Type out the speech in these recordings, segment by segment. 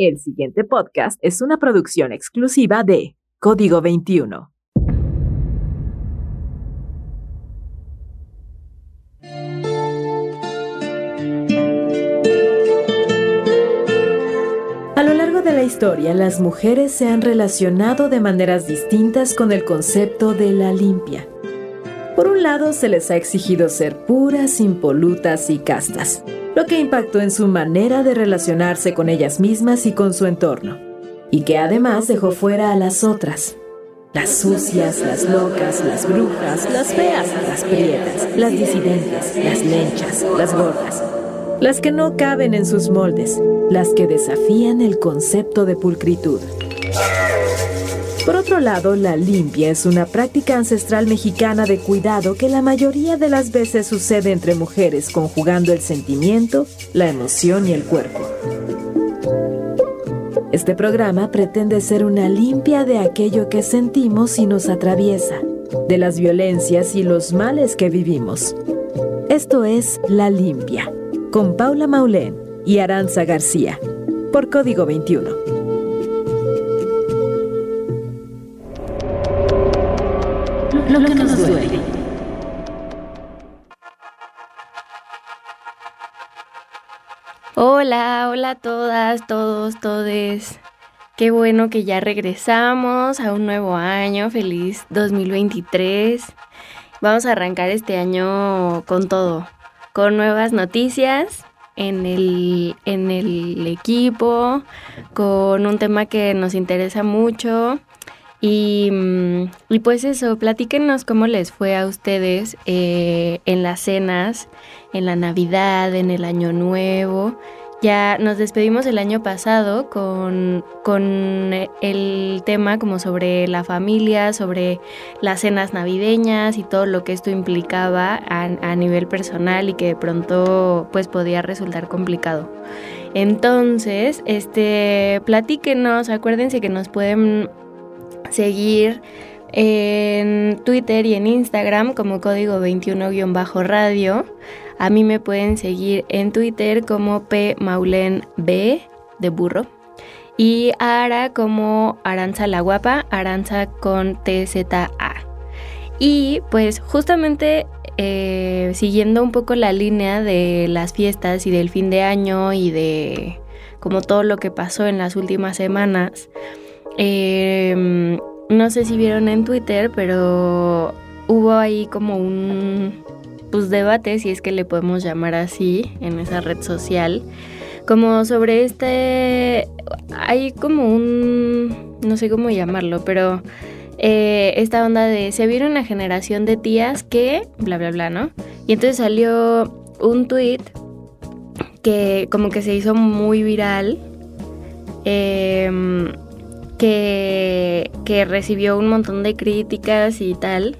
El siguiente podcast es una producción exclusiva de Código 21. A lo largo de la historia, las mujeres se han relacionado de maneras distintas con el concepto de la limpia. Por un lado, se les ha exigido ser puras, impolutas y castas, lo que impactó en su manera de relacionarse con ellas mismas y con su entorno, y que además dejó fuera a las otras, las sucias, las locas, las brujas, las feas, las prietas, las disidentes, las lenchas, las gordas, las que no caben en sus moldes, las que desafían el concepto de pulcritud. Por otro lado, la limpia es una práctica ancestral mexicana de cuidado que la mayoría de las veces sucede entre mujeres conjugando el sentimiento, la emoción y el cuerpo. Este programa pretende ser una limpia de aquello que sentimos y nos atraviesa, de las violencias y los males que vivimos. Esto es La Limpia, con Paula Maulén y Aranza García, por Código 21. Hola, hola a todas, todos, todes. Qué bueno que ya regresamos a un nuevo año. Feliz 2023. Vamos a arrancar este año con todo, con nuevas noticias en el, en el equipo, con un tema que nos interesa mucho Mm, y, pues eso, platíquenos cómo les fue a ustedes eh, en las cenas, en la Navidad, en el Año Nuevo. Ya nos despedimos el año pasado con, el tema como sobre la familia, sobre las cenas navideñas y todo lo que esto implicaba a, a nivel personal y que de pronto pues podía resultar complicado. Entonces, este, platíquenos, acuérdense que nos pueden seguir en Twitter y en Instagram como código 21-radio. A mí me pueden seguir en Twitter como P Maulen B de burro. Y a Ara como Aranza la Guapa, Aranza con TZA. Y pues justamente eh, siguiendo un poco la línea de las fiestas y del fin de año y de como todo lo que pasó en las últimas semanas, Em, no sé si vieron en Twitter, pero hubo ahí como un pues, debate, si es que le podemos llamar así, en esa red social, como sobre este, hay como un, no sé cómo llamarlo, pero eh, esta onda de, se viene una generación de tías que, bla, bla, bla, ¿no? Y entonces salió un tweet que como que se hizo muy viral. Eh, que, recibió un montón de críticas y tal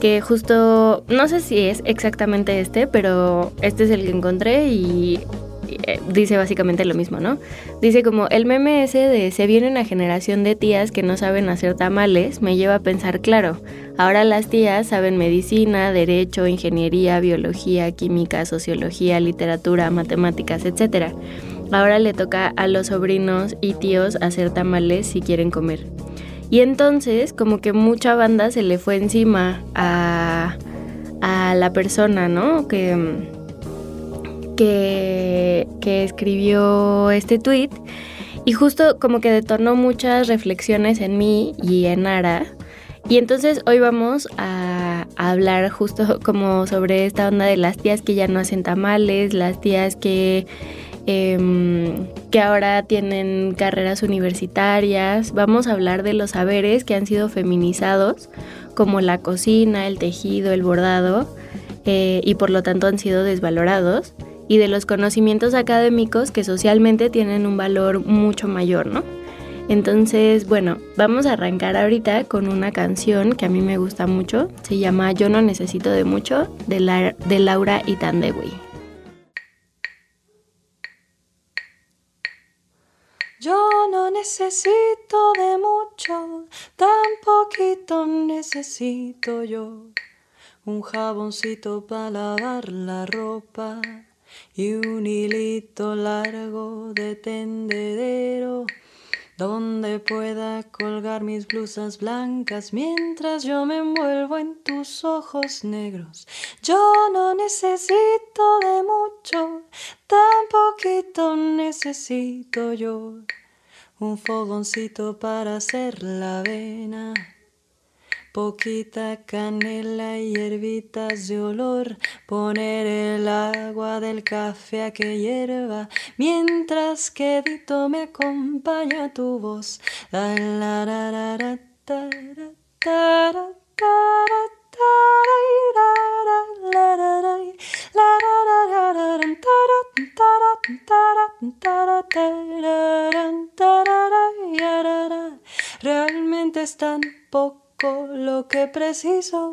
que justo, no sé si es exactamente este, pero este es el que encontré y eh, dice básicamente lo mismo, ¿no? Dice como el meme de se viene una generación de tías que no saben hacer tamales, me lleva a pensar, claro, ahora las tías saben medicina, derecho, ingeniería, biología, química, sociología, literatura, matemáticas, etcétera. Ahora le toca a los sobrinos y tíos hacer tamales si quieren comer. Y entonces como que mucha banda se le fue encima a, la persona, ¿no? Que, que, que escribió este tweet. Y justo como que detonó muchas reflexiones en mí y en Ara. Y entonces hoy vamos a, a, hablar justo como sobre esta onda de las tías que ya no hacen tamales, las tías que Em, que ahora tienen carreras universitarias. Vamos a hablar de los saberes que han sido feminizados, como la cocina, el tejido, el bordado, eh, y por lo tanto han sido desvalorados, y de los conocimientos académicos que socialmente tienen un valor mucho mayor, ¿no? Entonces, bueno, vamos a arrancar ahorita con una canción que a mí me gusta mucho. Se llama Yo no necesito de mucho, de, la, de Laura Itandewi. Yo no necesito de mucho, tan poquito necesito yo. Un jaboncito para lavar la ropa y un hilito largo de tendedero donde pueda colgar mis blusas blancas mientras yo me envuelvo en tus ojos negros. Yo no necesito de mucho, tan poquito necesito yo, un fogoncito para hacer la avena poquita canela y hierbitas de olor, poner el agua del café a que hierva, mientras que Dito me acompaña tu voz. Realmente es tan poco lo que preciso.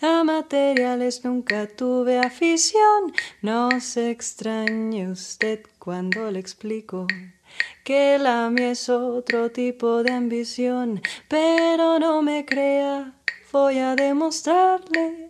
A materiales nunca tuve afición. No se extrañe usted cuando le explico que la mía es otro tipo de ambición, pero no me crea voy a demostrarle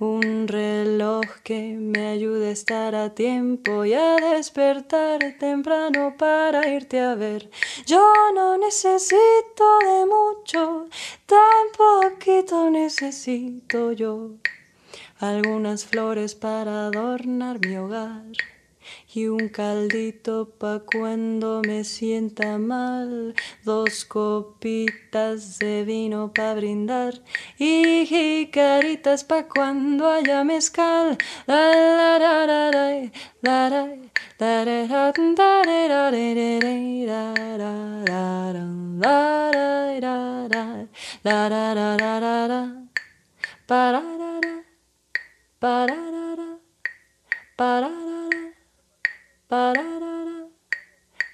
un reloj que me ayude a estar a tiempo y a despertar temprano para irte a ver. Yo no necesito de mucho, tan poquito necesito yo. Algunas flores para adornar mi hogar y un caldito pa' cuando me sienta mal, dos copitas de vino pa' brindar y jicaritas pa' cuando haya mezcal.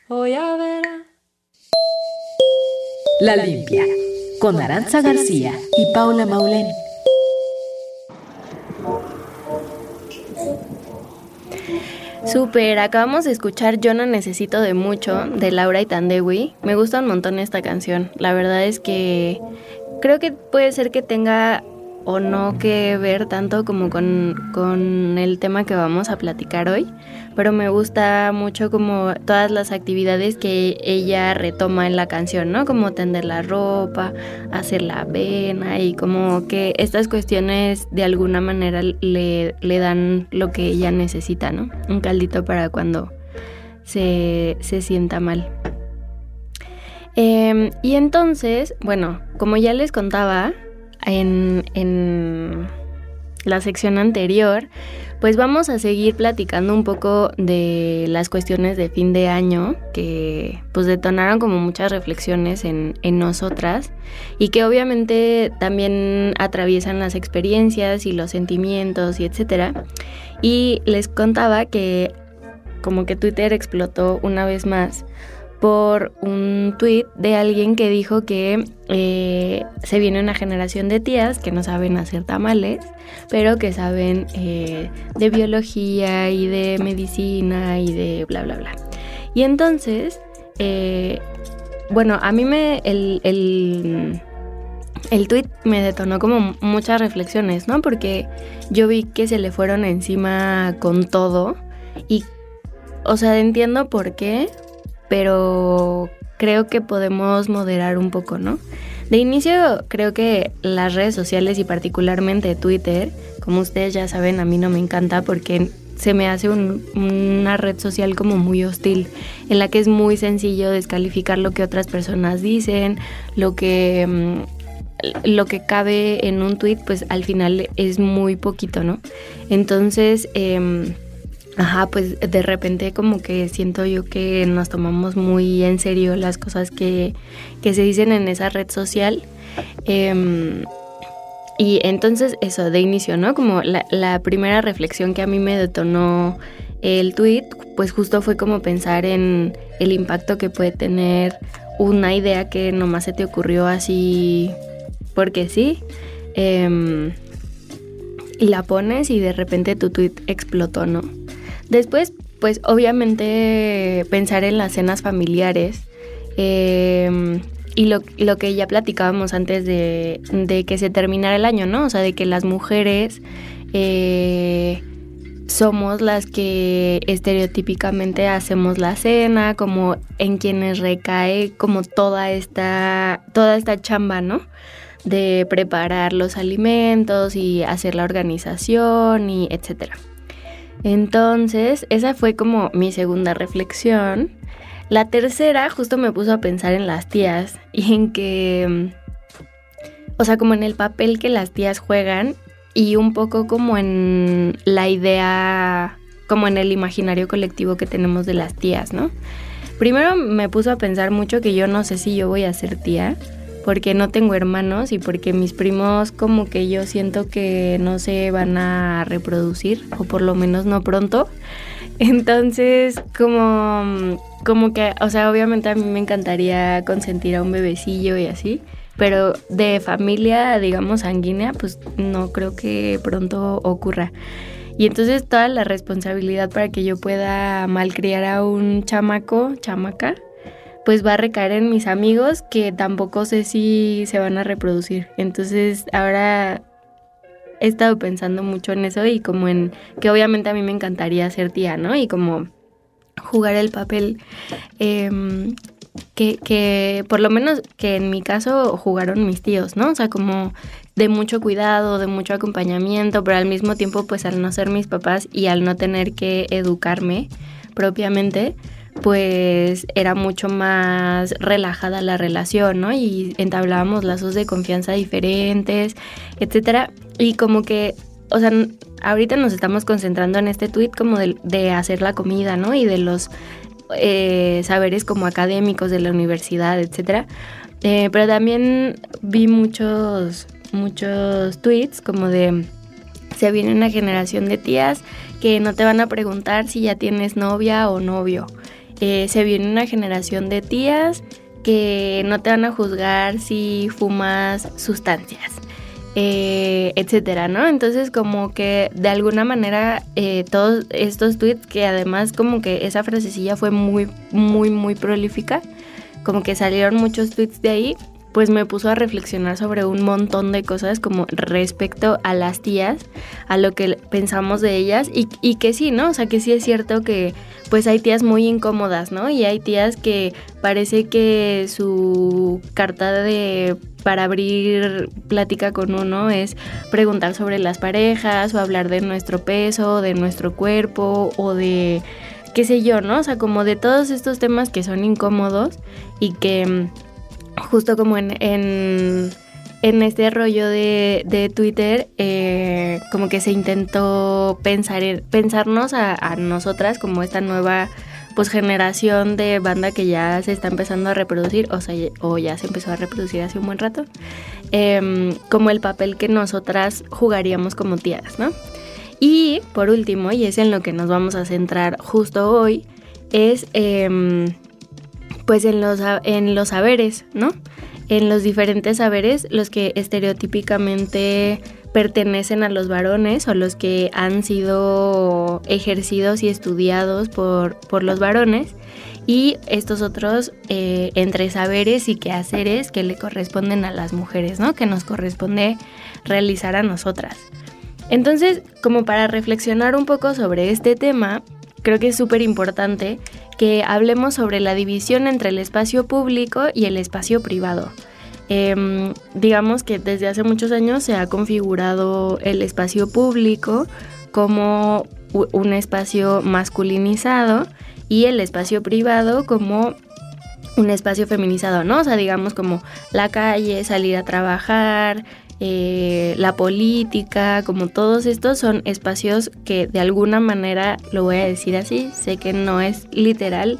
Voy a ver. La limpia con Aranza García y Paula Maulén. Super, acabamos de escuchar Yo no necesito de mucho de Laura y Tandewi. Me gusta un montón esta canción. La verdad es que creo que puede ser que tenga o no que ver tanto como con, el tema que vamos a platicar hoy, pero me gusta mucho como todas las actividades que ella retoma en la canción, ¿no? Como tender la ropa, hacer la avena y como que estas cuestiones de alguna manera le, le dan lo que ella necesita, ¿no? Un caldito para cuando se, se sienta mal. Em, y entonces, bueno, como ya les contaba, en, la sección anterior, pues vamos a seguir platicando un poco de las cuestiones de fin de año que pues detonaron como muchas reflexiones en, en, nosotras y que obviamente también atraviesan las experiencias y los sentimientos y etcétera. Y les contaba que como que Twitter explotó una vez más por un tuit de alguien que dijo que eh, se viene una generación de tías que no saben hacer tamales, pero que saben eh, de biología y de medicina y de bla, bla, bla. Y entonces, eh, bueno, a mí me... El, el, el tweet me detonó como muchas reflexiones, ¿no? Porque yo vi que se le fueron encima con todo y, o sea, entiendo por qué, pero creo que podemos moderar un poco, ¿no? De inicio, creo que las redes sociales y particularmente Twitter, como ustedes ya saben, a mí no me encanta porque se me hace una red social como muy hostil, en la que es muy sencillo descalificar lo que otras personas dicen, lo que mm, lo que cabe en un tweet, pues al final es muy poquito, ¿no? Entonces, eh, Ajá, pues de repente como que siento yo que nos tomamos muy en serio las cosas que, se dicen en esa red social. Em, y entonces eso, de inicio, ¿no? Como la, la, primera reflexión que a mí me detonó el tweet, pues justo fue como pensar en el impacto que puede tener una idea que nomás se te ocurrió así porque sí. Em, y la pones y de repente tu tweet explotó, ¿no? Después, pues obviamente pensar en las cenas familiares. Em, y lo, lo, que ya platicábamos antes de, de, que se terminara el año, ¿no? O sea, de que las mujeres eh, somos las que estereotípicamente hacemos la cena, como en quienes recae como toda esta, toda esta chamba, ¿no? De preparar los alimentos y hacer la organización y etcétera. Entonces, esa fue como mi segunda reflexión. La tercera justo me puso a pensar en las tías y en que, o sea, como en el papel que las tías juegan y un poco como en la idea, como en el imaginario colectivo que tenemos de las tías, ¿no? Primero me puso a pensar mucho que yo no sé si yo voy a ser tía, porque no tengo hermanos y porque mis primos como que yo siento que no se van a reproducir, o por lo menos no pronto. Entonces, como, como que, o sea, obviamente a mí me encantaría consentir a un bebecillo y así, pero de familia, digamos, sanguínea, pues no creo que pronto ocurra. Y entonces toda la responsabilidad para que yo pueda malcriar a un chamaco, chamaca, pues va a recaer en mis amigos que tampoco sé si se van a reproducir. Entonces ahora he estado pensando mucho en eso y como en que obviamente a mí me encantaría ser tía, ¿no? Y como jugar el papel eh, que, que por lo menos que en mi caso jugaron mis tíos, ¿no? O sea, como de mucho cuidado, de mucho acompañamiento, pero al mismo tiempo pues al no ser mis papás y al no tener que educarme propiamente, pues era mucho más relajada la relación, ¿no? Y entablábamos lazos de confianza diferentes, etcétera. Y como que, o sea, ahorita nos estamos concentrando en este tweet como de, hacer la comida, ¿no? Y de los eh, saberes como académicos de la universidad, etcétera. Eh, pero también vi muchos, muchos tweets como de se viene una generación de tías que no te van a preguntar si ya tienes novia o novio. Se viene una generación de tías que no te van a juzgar si fumas sustancias eh, etcétera, ¿no? Entonces como que de alguna manera eh, todos estos tweets que además como que esa frasecilla fue muy, muy, muy prolífica, como que salieron muchos tweets de ahí, pues me puso a reflexionar sobre un montón de cosas como respecto a las tías, a lo que pensamos de ellas y, y, que sí, ¿no? O sea, que sí es cierto que pues hay tías muy incómodas, ¿no? Y hay tías que parece que su carta de para abrir plática con uno es preguntar sobre las parejas o hablar de nuestro peso, de nuestro cuerpo o de qué sé yo, ¿no? O sea, como de todos estos temas que son incómodos y que justo como en, en, este rollo de, de Twitter, eh, como que se intentó pensar pensarnos a, nosotras como esta nueva pues generación de banda que ya se está empezando a reproducir, o sea, o ya se empezó a reproducir hace un buen rato, eh, como el papel que nosotras jugaríamos como tías, ¿no? Y por último, y es en lo que nos vamos a centrar justo hoy, es eh, pues en los, en los saberes, ¿no? En los diferentes saberes, los que estereotípicamente pertenecen a los varones o los que han sido ejercidos y estudiados por, por los varones y estos otros eh, entre saberes y quehaceres que le corresponden a las mujeres, ¿no? Que nos corresponde realizar a nosotras. Entonces, como para reflexionar un poco sobre este tema, creo que es súper importante que hablemos sobre la división entre el espacio público y el espacio privado. Eh, digamos que desde hace muchos años se ha configurado el espacio público como un espacio masculinizado y el espacio privado como un espacio feminizado, ¿no? O sea, digamos como la calle, salir a trabajar, eh, la política, como todos estos son espacios que de alguna manera, lo voy a decir así, sé que no es literal,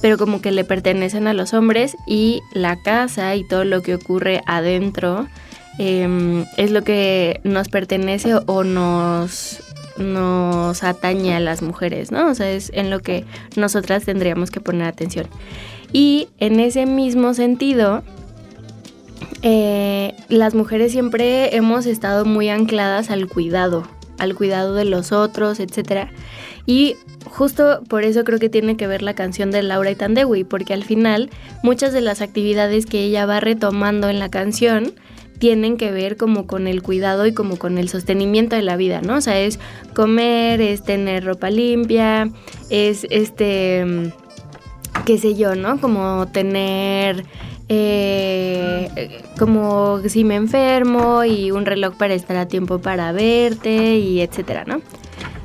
pero como que le pertenecen a los hombres y la casa y todo lo que ocurre adentro eh, es lo que nos pertenece o nos, nos atañe a las mujeres, ¿no? O sea, es en lo que nosotras tendríamos que poner atención. Y en ese mismo sentido, eh, las mujeres siempre hemos estado muy ancladas al cuidado, al cuidado de los otros, etc. Y justo por eso creo que tiene que ver la canción de Laura Itandewi, porque al final muchas de las actividades que ella va retomando en la canción tienen que ver como con el cuidado y como con el sostenimiento de la vida, ¿no? O sea, es comer, es tener ropa limpia, es este, qué sé yo, ¿no? Como tener, eh, como si me enfermo y un reloj para estar a tiempo para verte y etcétera, ¿no?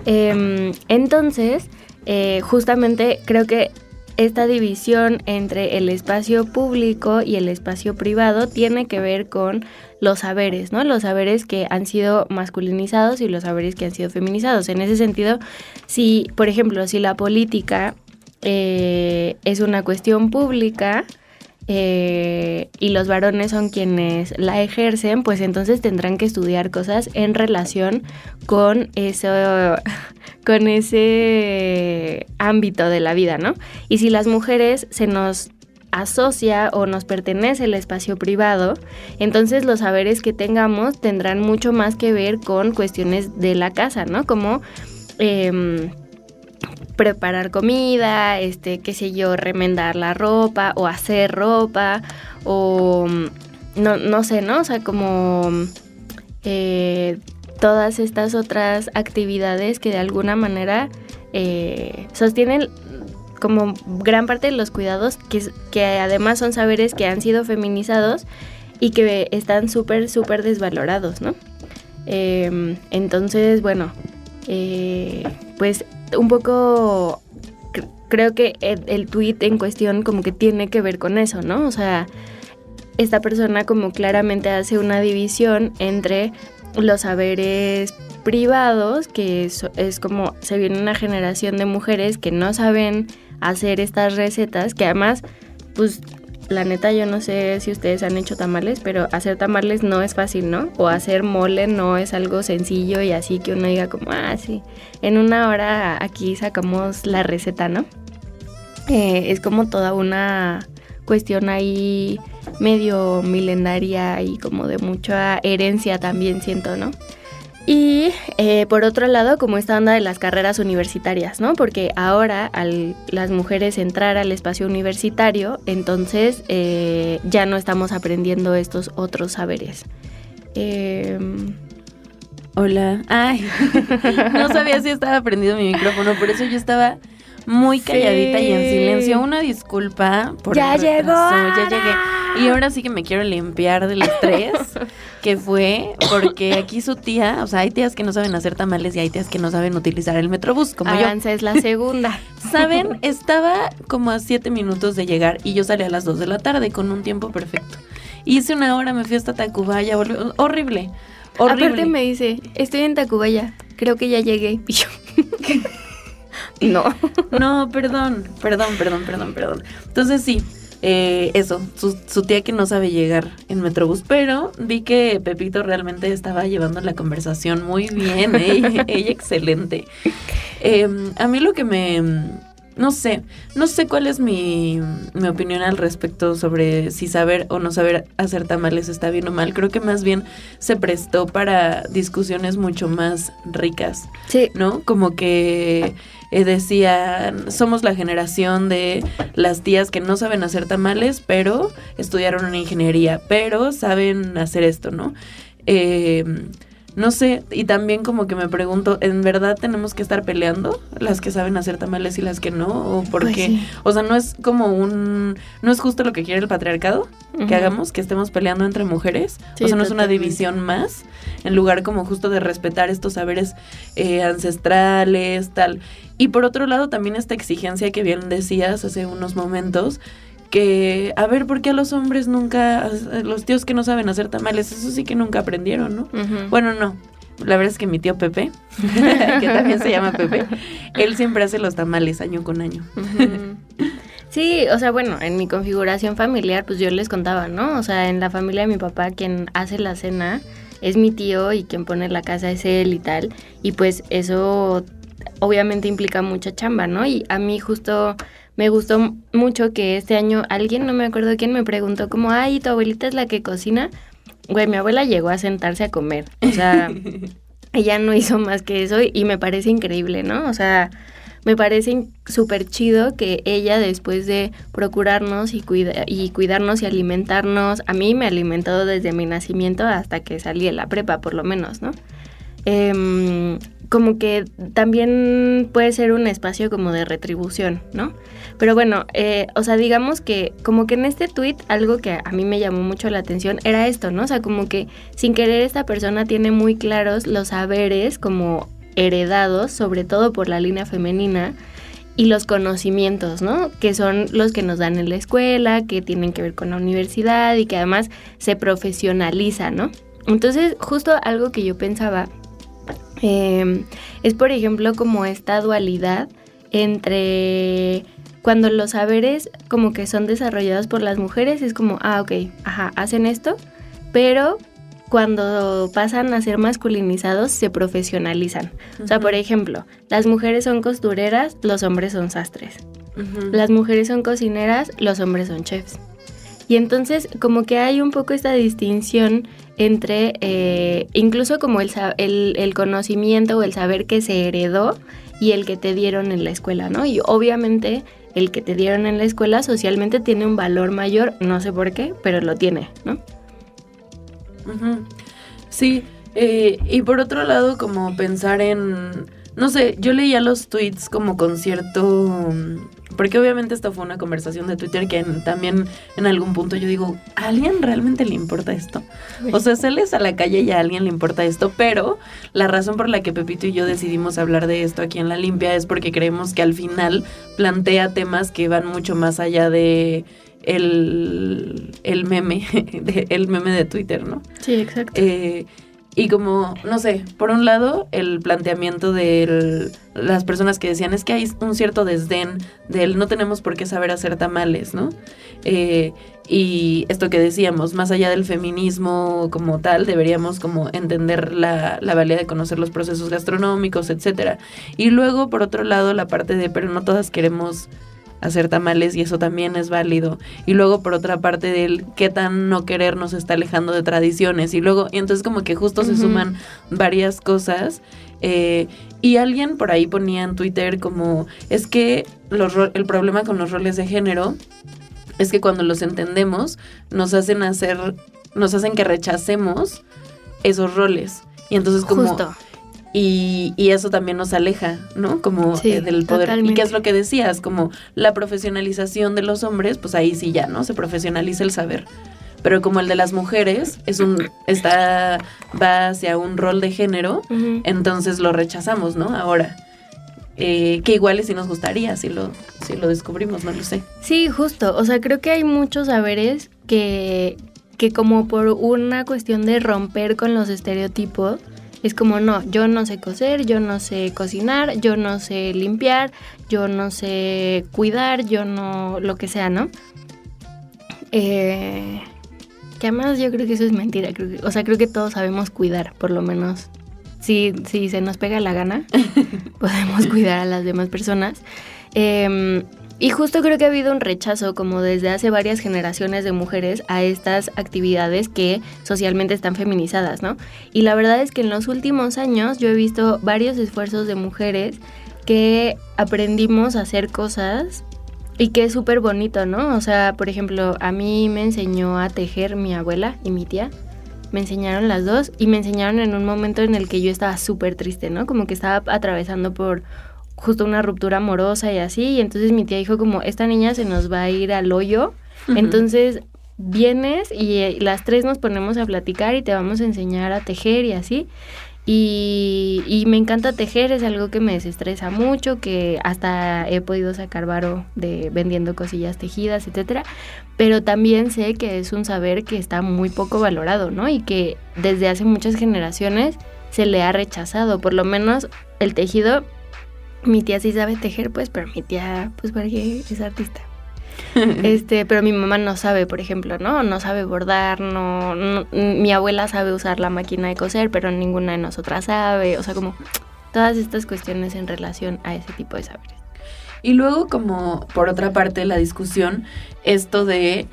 Em, entonces, eh, justamente creo que esta división entre el espacio público y el espacio privado tiene que ver con los saberes, ¿no? Los saberes que han sido masculinizados y los saberes que han sido feminizados. En ese sentido, si, por ejemplo, si la política eh, es una cuestión pública, eh, y los varones son quienes la ejercen, pues entonces tendrán que estudiar cosas en relación con eso, con ese ámbito de la vida, ¿no? Y si las mujeres se nos asocia o nos pertenece el espacio privado, entonces los saberes que tengamos tendrán mucho más que ver con cuestiones de la casa, ¿no? Como em, preparar comida, este, qué sé yo, remendar la ropa o hacer ropa o no, no sé, ¿no? O sea, como eh, todas estas otras actividades que de alguna manera eh, sostienen como gran parte de los cuidados que, que además son saberes que han sido feminizados y que están súper, súper desvalorados, ¿no? Em, entonces, bueno, eh, pues un poco creo que el, tweet en cuestión como que tiene que ver con eso, ¿no? O sea, esta persona como claramente hace una división entre los saberes privados, que es, es, como se viene una generación de mujeres que no saben hacer estas recetas, que además, pues la neta yo no sé si ustedes han hecho tamales, pero hacer tamales no es fácil, ¿no? O hacer mole no es algo sencillo y así que uno diga como, ah, en una hora aquí sacamos la receta, ¿no? Eh, es como toda una cuestión ahí medio milenaria y como de mucha herencia también siento, ¿no? Y eh, por otro lado, como esta onda de las carreras universitarias, ¿no? Porque ahora al las mujeres entrar al espacio universitario, entonces eh, ya no estamos aprendiendo estos otros saberes. Em, Hola. Ay, no sabía si estaba prendido mi micrófono, por eso yo estaba muy calladita y en silencio. Una disculpa por Ya llegó. Ya llegué. Y ahora sí que me quiero limpiar del estrés que fue porque aquí su tía, o sea, hay tías que no saben hacer tamales y hay tías que no saben utilizar el metrobús, como Avance es la segunda. Saben, estaba como a siete minutos de llegar y yo salí a las dos de la tarde con un tiempo perfecto. Hice una hora, me fui hasta Tacubaya, horrible. Horrible. Aparte me dice, estoy en Tacubaya, creo que ya llegué. no. No, perdón, perdón, perdón, perdón, perdón. Entonces sí, eh, eso, su, tía que no sabe llegar en Metrobús, pero vi que Pepito realmente estaba llevando la conversación muy bien, ¿eh? ella, excelente. Em, a mí lo que me no sé, no sé cuál es mi, mi, opinión al respecto sobre si saber o no saber hacer tamales está bien o mal. Creo que más bien se prestó para discusiones mucho más ricas. Sí. ¿No? Como que eh, decía, somos la generación de las tías que no saben hacer tamales, pero estudiaron ingeniería, pero saben hacer esto, ¿no? Eh, no sé, y también como que me pregunto, ¿en verdad tenemos que estar peleando las que saben hacer tamales y las que no? ¿O por pues qué? O sea, no es como un... ¿No es justo lo que quiere el patriarcado? Que hagamos, que estemos peleando entre mujeres. o sea, no es una división más, en lugar como justo de respetar estos saberes eh, ancestrales, tal. Y por otro lado, también esta exigencia que bien decías hace unos momentos, que, a ver, ¿por qué a los hombres nunca, los tíos que no saben hacer tamales, eso sí que nunca aprendieron, ¿no? Bueno, no. La verdad es que mi tío Pepe, que también se llama Pepe, él siempre hace los tamales año con año. Sí, o sea, bueno, en mi configuración familiar, pues yo les contaba, ¿no? O sea, en la familia de mi papá, quien hace la cena es mi tío y quien pone la casa es él y tal. Y pues eso obviamente implica mucha chamba, ¿no? Y a mí justo me gustó mucho que este año alguien, no me acuerdo quién, me preguntó como, ay, ¿tu abuelita es la que cocina? güey, mi abuela llegó a sentarse a comer. O sea, ella no hizo más que eso y me parece increíble, ¿no? O sea, me parece súper chido que ella después de procurarnos y, cuida y cuidarnos y alimentarnos, a mí me ha alimentado desde mi nacimiento hasta que salí de la prepa, por lo menos, ¿no? Em, como que también puede ser un espacio como de retribución, ¿no? Pero bueno, eh, o sea, digamos que como que en este tweet algo que a mí me llamó mucho la atención era esto, ¿no? O sea, como que sin querer esta persona tiene muy claros los saberes como heredados, sobre todo por la línea femenina, y los conocimientos, ¿no? Que son los que nos dan en la escuela, que tienen que ver con la universidad y que además se profesionaliza, ¿no? Entonces, justo algo que yo pensaba em, es, por ejemplo, como esta dualidad entre cuando los saberes como que son desarrollados por las mujeres, es como, ah, ok, ajá, hacen esto, pero cuando pasan a ser masculinizados se profesionalizan. O sea, por ejemplo, las mujeres son costureras, los hombres son sastres. Las mujeres son cocineras, los hombres son chefs. Y entonces como que hay un poco esta distinción entre eh, incluso como el, el, el, conocimiento o el saber que se heredó y el que te dieron en la escuela, ¿no? Y obviamente el que te dieron en la escuela socialmente tiene un valor mayor, no sé por qué, pero lo tiene, ¿no? Sí, eh, y por otro lado, como pensar en, no sé, yo leía los tweets como con cierto... Porque obviamente esta fue una conversación de Twitter que también en algún punto yo digo, ¿a alguien realmente le importa esto? O sea, sales a la calle y a alguien le importa esto, pero la razón por la que Pepito y yo decidimos hablar de esto aquí en La Limpia es porque creemos que al final plantea temas que van mucho más allá de el, el meme, de, el meme de Twitter, ¿no? Sí, exacto. Eh, y como, no sé, por un lado, el planteamiento de las personas que decían es que hay un cierto desdén del no tenemos por qué saber hacer tamales, ¿no? Eh, y esto que decíamos, más allá del feminismo como tal, deberíamos como entender la, la valía de conocer los procesos gastronómicos, etcétera. Y luego, por otro lado, la parte de, pero no todas queremos hacer tamales y eso también es válido. Y luego por otra parte del qué tan no querer nos está alejando de tradiciones. Y luego, y entonces como que justo se suman varias cosas. Eh, y alguien por ahí ponía en Twitter como, es que los el problema con los roles de género es que cuando los entendemos nos hacen hacer, nos hacen que rechacemos esos roles. Y entonces como... Justo y, y, eso también nos aleja, ¿no? Como eh, del poder. ¿Y qué es lo que decías? Como la profesionalización de los hombres, pues ahí sí ya, ¿no? Se profesionaliza el saber. Pero como el de las mujeres es un está va hacia un rol de género, entonces lo rechazamos, ¿no? Ahora. Eh, que igual y si nos gustaría si lo, si lo descubrimos, no lo sé. Sí, justo. O sea, creo que hay muchos saberes que, que como por una cuestión de romper con los estereotipos, es como, no, yo no sé coser, yo no sé cocinar, yo no sé limpiar, yo no sé cuidar, yo no, lo que sea, ¿no? Eh, que además yo creo que eso es mentira, o sea, creo que todos sabemos cuidar, por lo menos. Si, si se nos pega la gana, podemos cuidar a las demás personas. Eh, y justo creo que ha habido un rechazo como desde hace varias generaciones de mujeres a estas actividades que socialmente están feminizadas, ¿no? Y la verdad es que en los últimos años yo he visto varios esfuerzos de mujeres que aprendimos a hacer cosas y que es súper bonito, ¿no? O sea, por ejemplo, a mí me enseñó a tejer mi abuela y mi tía. Me enseñaron las dos y me enseñaron en un momento en el que yo estaba súper triste, ¿no? Como que estaba atravesando por justo una ruptura amorosa y así, y entonces mi tía dijo como, esta niña se nos va a ir al hoyo, entonces vienes y eh, las tres nos ponemos a platicar y te vamos a enseñar a tejer y así. Y, y, me encanta tejer, es algo que me desestresa mucho, que hasta he podido sacar varo de vendiendo cosillas tejidas, etcétera. Pero también sé que es un saber que está muy poco valorado, ¿no? Y que desde hace muchas generaciones se le ha rechazado. Por lo menos el tejido mi tía sí sabe tejer, pues, pero mi tía, pues, porque es artista. este, pero mi mamá no sabe, por ejemplo, ¿no? No sabe bordar, no, mi abuela sabe usar la máquina de coser, pero ninguna de nosotras sabe, o sea, como todas estas cuestiones en relación a ese tipo de saberes. Y luego como por otra parte la discusión, esto de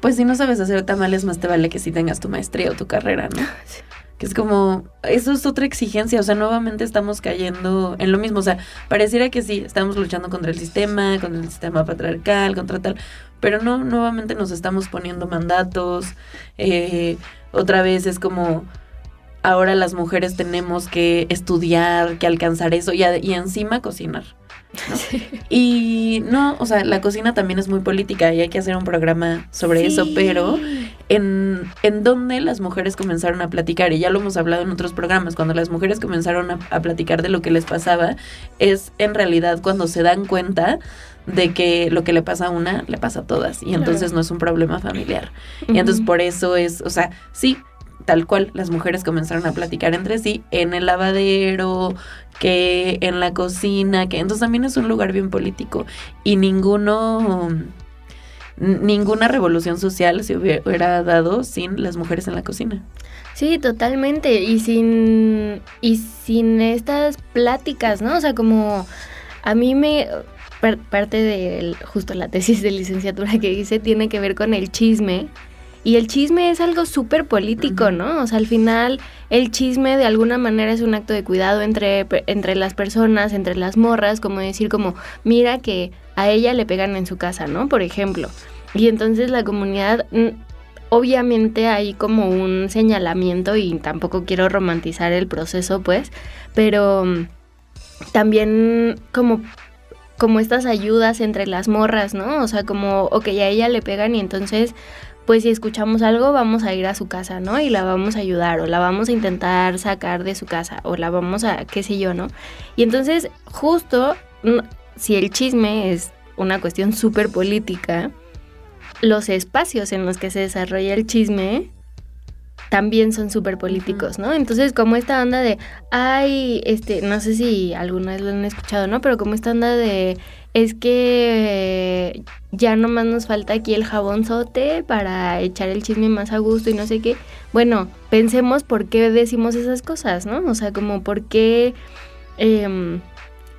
pues si no sabes hacer tamales, más te vale que si tengas tu maestría o tu carrera, ¿no? Que es como, eso es otra exigencia, o sea, nuevamente estamos cayendo en lo mismo, o sea, pareciera que sí, estamos luchando contra el sistema, contra el sistema patriarcal, contra tal, pero no, nuevamente nos estamos poniendo mandatos, eh, otra vez es como, ahora las mujeres tenemos que estudiar, que alcanzar eso y, y encima cocinar. Y no, o sea, la cocina también es muy política y hay que hacer un programa sobre eso, pero en, en donde las mujeres comenzaron a platicar, y ya lo hemos hablado en otros programas, cuando las mujeres comenzaron a, a platicar de lo que les pasaba, es en realidad cuando se dan cuenta de que lo que le pasa a una le pasa a todas y entonces no es un problema familiar. Y entonces por eso es, o sea, sí, tal cual, las mujeres comenzaron a platicar entre sí en el lavadero, que en la cocina, que entonces también es un lugar bien político y ninguno ninguna revolución social se hubiera dado sin las mujeres en la cocina. Sí, totalmente. Y sin. Y sin estas pláticas, ¿no? O sea, como. A mí me. parte de justo la tesis de licenciatura que hice tiene que ver con el chisme. Y el chisme es algo súper político, ¿no? O sea, al final el chisme de alguna manera es un acto de cuidado entre, entre las personas, entre las morras, como decir como, mira que a ella le pegan en su casa, ¿no? Por ejemplo. Y entonces la comunidad, mm, obviamente hay como un señalamiento y tampoco quiero romantizar el proceso, pues, pero mm, también como como estas ayudas entre las morras, ¿no? O sea, como, ok, a ella le pegan y entonces pues si escuchamos algo vamos a ir a su casa, ¿no? Y la vamos a ayudar o la vamos a intentar sacar de su casa o la vamos a, qué sé yo, ¿no? Y entonces justo si el chisme es una cuestión súper política, los espacios en los que se desarrolla el chisme también son súper políticos, ¿no? Entonces, como esta onda de, ay, este, no sé si alguna vez lo han escuchado, ¿no? Pero como esta onda de, es que ya nomás nos falta aquí el jabonzote para echar el chisme más a gusto y no sé qué. Bueno, pensemos por qué decimos esas cosas, ¿no? O sea, como por qué em,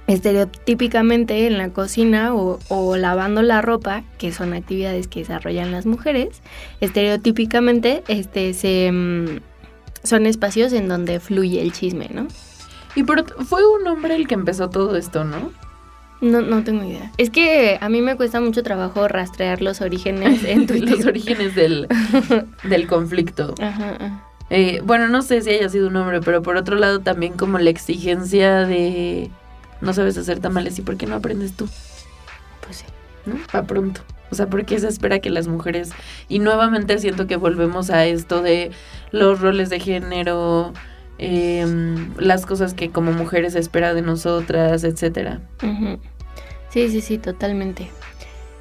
estereotípicamente en la cocina o, o, lavando la ropa, que son actividades que desarrollan las mujeres, estereotípicamente este, se, em, son espacios en donde fluye el chisme, ¿no? Y por, fue un hombre el que empezó todo esto, ¿no? No, no tengo idea. Es que a mí me cuesta mucho trabajo rastrear los orígenes en Twitter. los orígenes del, del conflicto. Ajá, eh, bueno, no sé si haya sido un hombre, pero por otro lado también como la exigencia de no sabes hacer tamales y por qué no aprendes tú. Pues sí. ¿No? Para pronto. O sea, porque se espera que las mujeres... Y nuevamente siento que volvemos a esto de los roles de género, Em, las cosas que como mujeres espera de nosotras, etcétera. Sí, sí, sí, totalmente.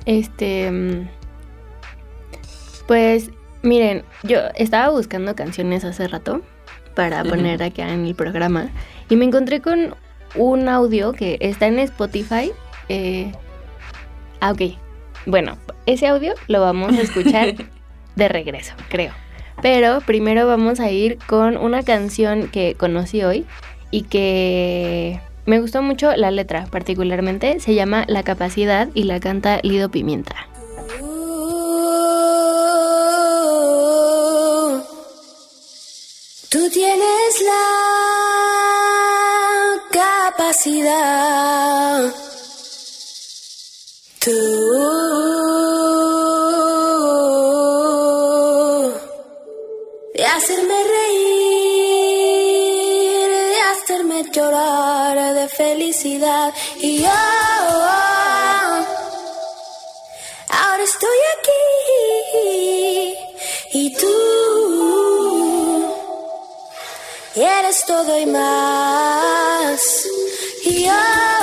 Este, mm, pues, miren, yo estaba buscando canciones hace rato para poner acá en el programa y me encontré con un audio que está en Spotify. Eh, ah, ok. Bueno, ese audio lo vamos a escuchar de regreso, creo. Pero primero vamos a ir con una canción que conocí hoy y que me gustó mucho la letra particularmente. Se llama La capacidad y la canta Lido Pimienta. Tú tienes la capacidad. Llorar de felicidad. Y yo, ahora estoy aquí y tú eres todo y más. Y yo,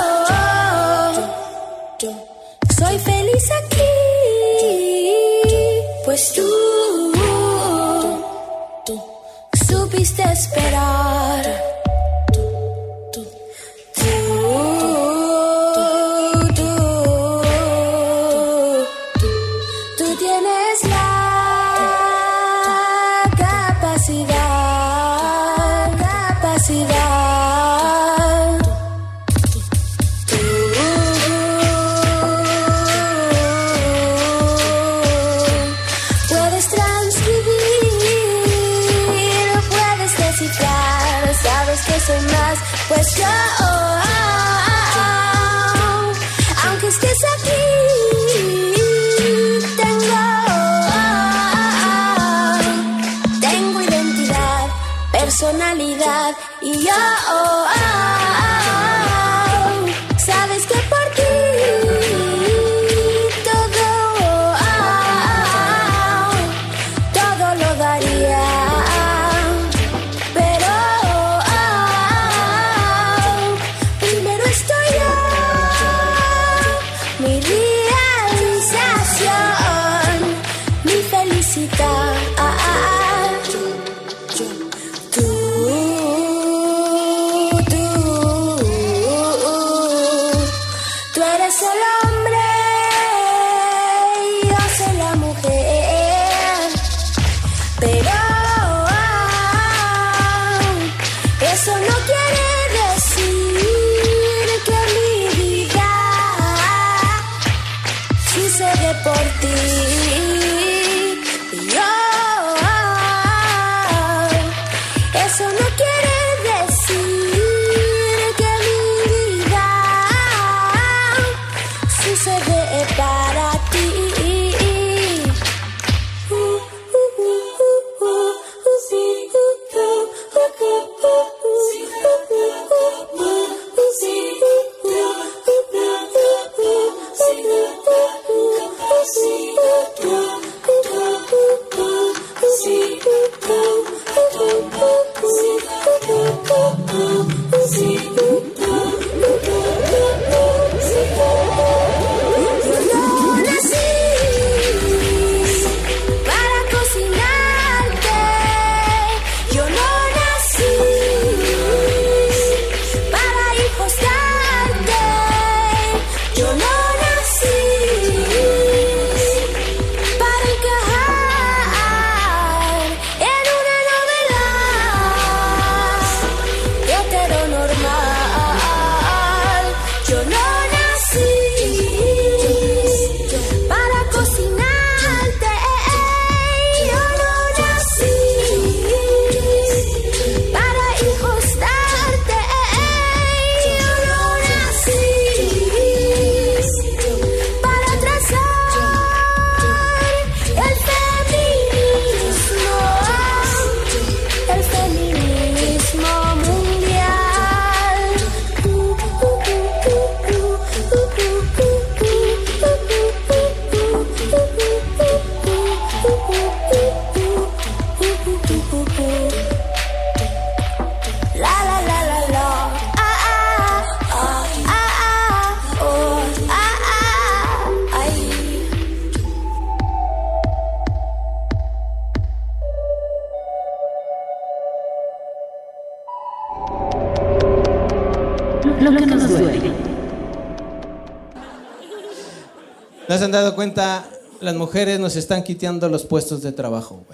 dado cuenta? Las mujeres nos están quitando los puestos de trabajo.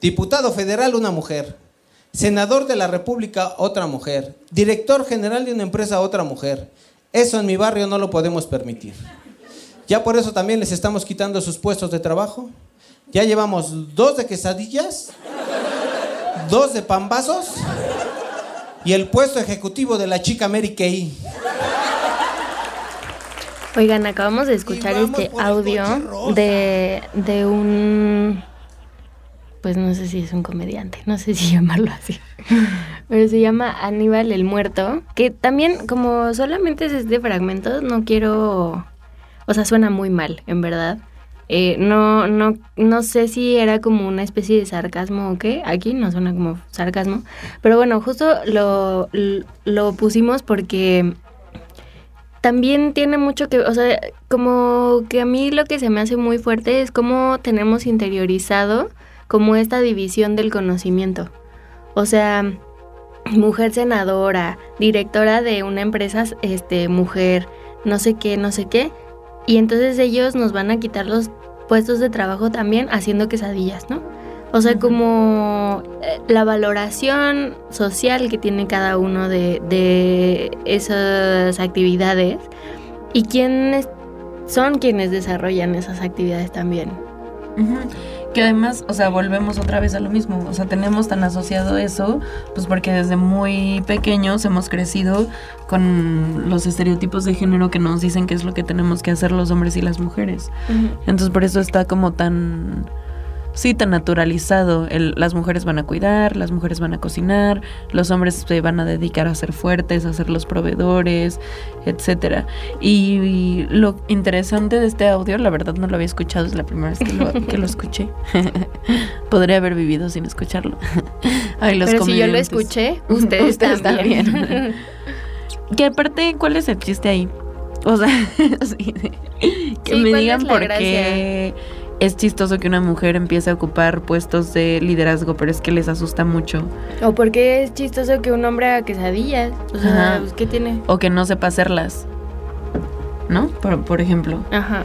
Diputado federal, una mujer. Senador de la República, otra mujer. Director general de una empresa, otra mujer. Eso en mi barrio no lo podemos permitir. Ya por eso también les estamos quitando sus puestos de trabajo. Ya llevamos dos de quesadillas, dos de pambazos y el puesto ejecutivo de la chica Mary Kay. Oigan, acabamos de escuchar este audio de, de un... Pues no sé si es un comediante, no sé si llamarlo así. Pero se llama Aníbal el Muerto, que también como solamente es este fragmento, no quiero... O sea, suena muy mal, en verdad. Eh, no, no, no sé si era como una especie de sarcasmo o qué. Aquí no suena como sarcasmo. Pero bueno, justo lo, lo pusimos porque también tiene mucho que, o sea, como que a mí lo que se me hace muy fuerte es cómo tenemos interiorizado como esta división del conocimiento. O sea, mujer senadora, directora de una empresa, este, mujer, no sé qué, no sé qué. Y entonces ellos nos van a quitar los puestos de trabajo también haciendo quesadillas, ¿no? O sea, como eh, la valoración social que tiene cada uno de, de esas actividades y quiénes son quienes desarrollan esas actividades también. Que además, o sea, volvemos otra vez a lo mismo. O sea, tenemos tan asociado eso, pues porque desde muy pequeños hemos crecido con los estereotipos de género que nos dicen qué es lo que tenemos que hacer los hombres y las mujeres. Entonces por eso está como tan sí tan naturalizado. El, las mujeres van a cuidar, las mujeres van a cocinar, los hombres se van a dedicar a ser fuertes, a ser los proveedores, etcétera. Y, y lo interesante de este audio, la verdad no lo había escuchado, es la primera vez que lo, que lo escuché. Podría haber vivido sin escucharlo. Ay, los Pero si yo lo escuché, ustedes, Ustedes también. también. que aparte, ¿cuál es el chiste ahí? O sea, sí, que Sí, me ¿cuál digan por gracia? qué es chistoso que una mujer empiece a ocupar puestos de liderazgo, pero es que les asusta mucho. o porque es chistoso que un hombre haga quesadillas. O sea, pues, ¿qué tiene? O que no sepa hacerlas. ¿No? Por, por ejemplo. Ajá.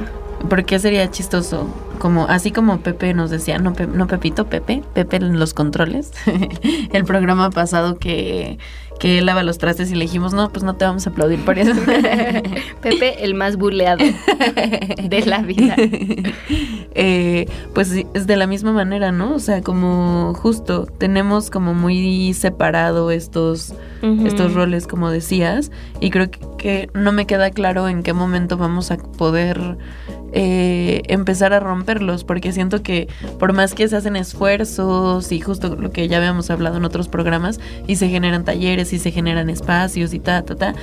¿Por qué sería chistoso? Como, así como Pepe nos decía, no, Pe- no Pepito, Pepe, Pepe en los controles. el programa pasado que, que él lava los trastes y le dijimos, no, pues no te vamos a aplaudir por eso. Pepe, el más buleado de la vida. Eh, pues es de la misma manera, ¿no? O sea, como justo tenemos como muy separado estos, estos roles, como decías, y creo que no me queda claro en qué momento vamos a poder eh, empezar a romperlos, porque siento que por más que se hacen esfuerzos y justo lo que ya habíamos hablado en otros programas, y se generan talleres y se generan espacios y ta, ta, ta,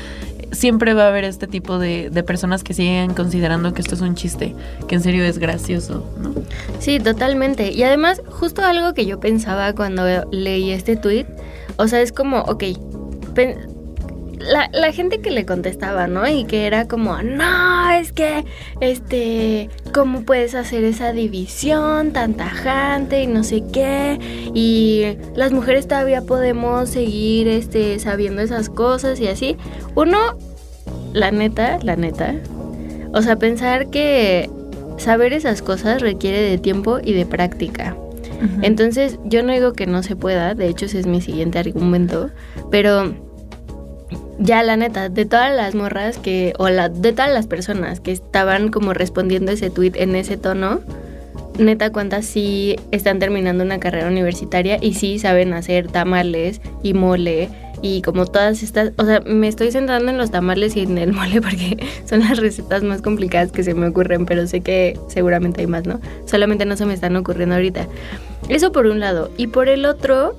siempre va a haber este tipo de, de personas que siguen considerando que esto es un chiste, que en serio es gracioso, ¿no? Sí, totalmente. Y además, justo algo que yo pensaba cuando leí este tweet, o sea, es como, ok, la, la gente que le contestaba, ¿no? Y que era como, no, es que, este, ¿cómo puedes hacer esa división tan tajante y no sé qué? Y las mujeres todavía podemos seguir, este, sabiendo esas cosas y así. Uno, la neta, la neta, o sea, pensar que saber esas cosas requiere de tiempo y de práctica. Entonces, yo no digo que no se pueda, de hecho ese es mi siguiente argumento, pero ya la neta, de todas las morras que, o la, de todas las personas que estaban como respondiendo ese tweet en ese tono, neta cuántas sí están terminando una carrera universitaria y sí saben hacer tamales y mole y como todas estas, o sea, me estoy centrando en los tamales y en el mole porque son las recetas más complicadas que se me ocurren, pero sé que seguramente hay más, ¿no? Solamente no se me están ocurriendo ahorita. Eso por un lado. Y por el otro,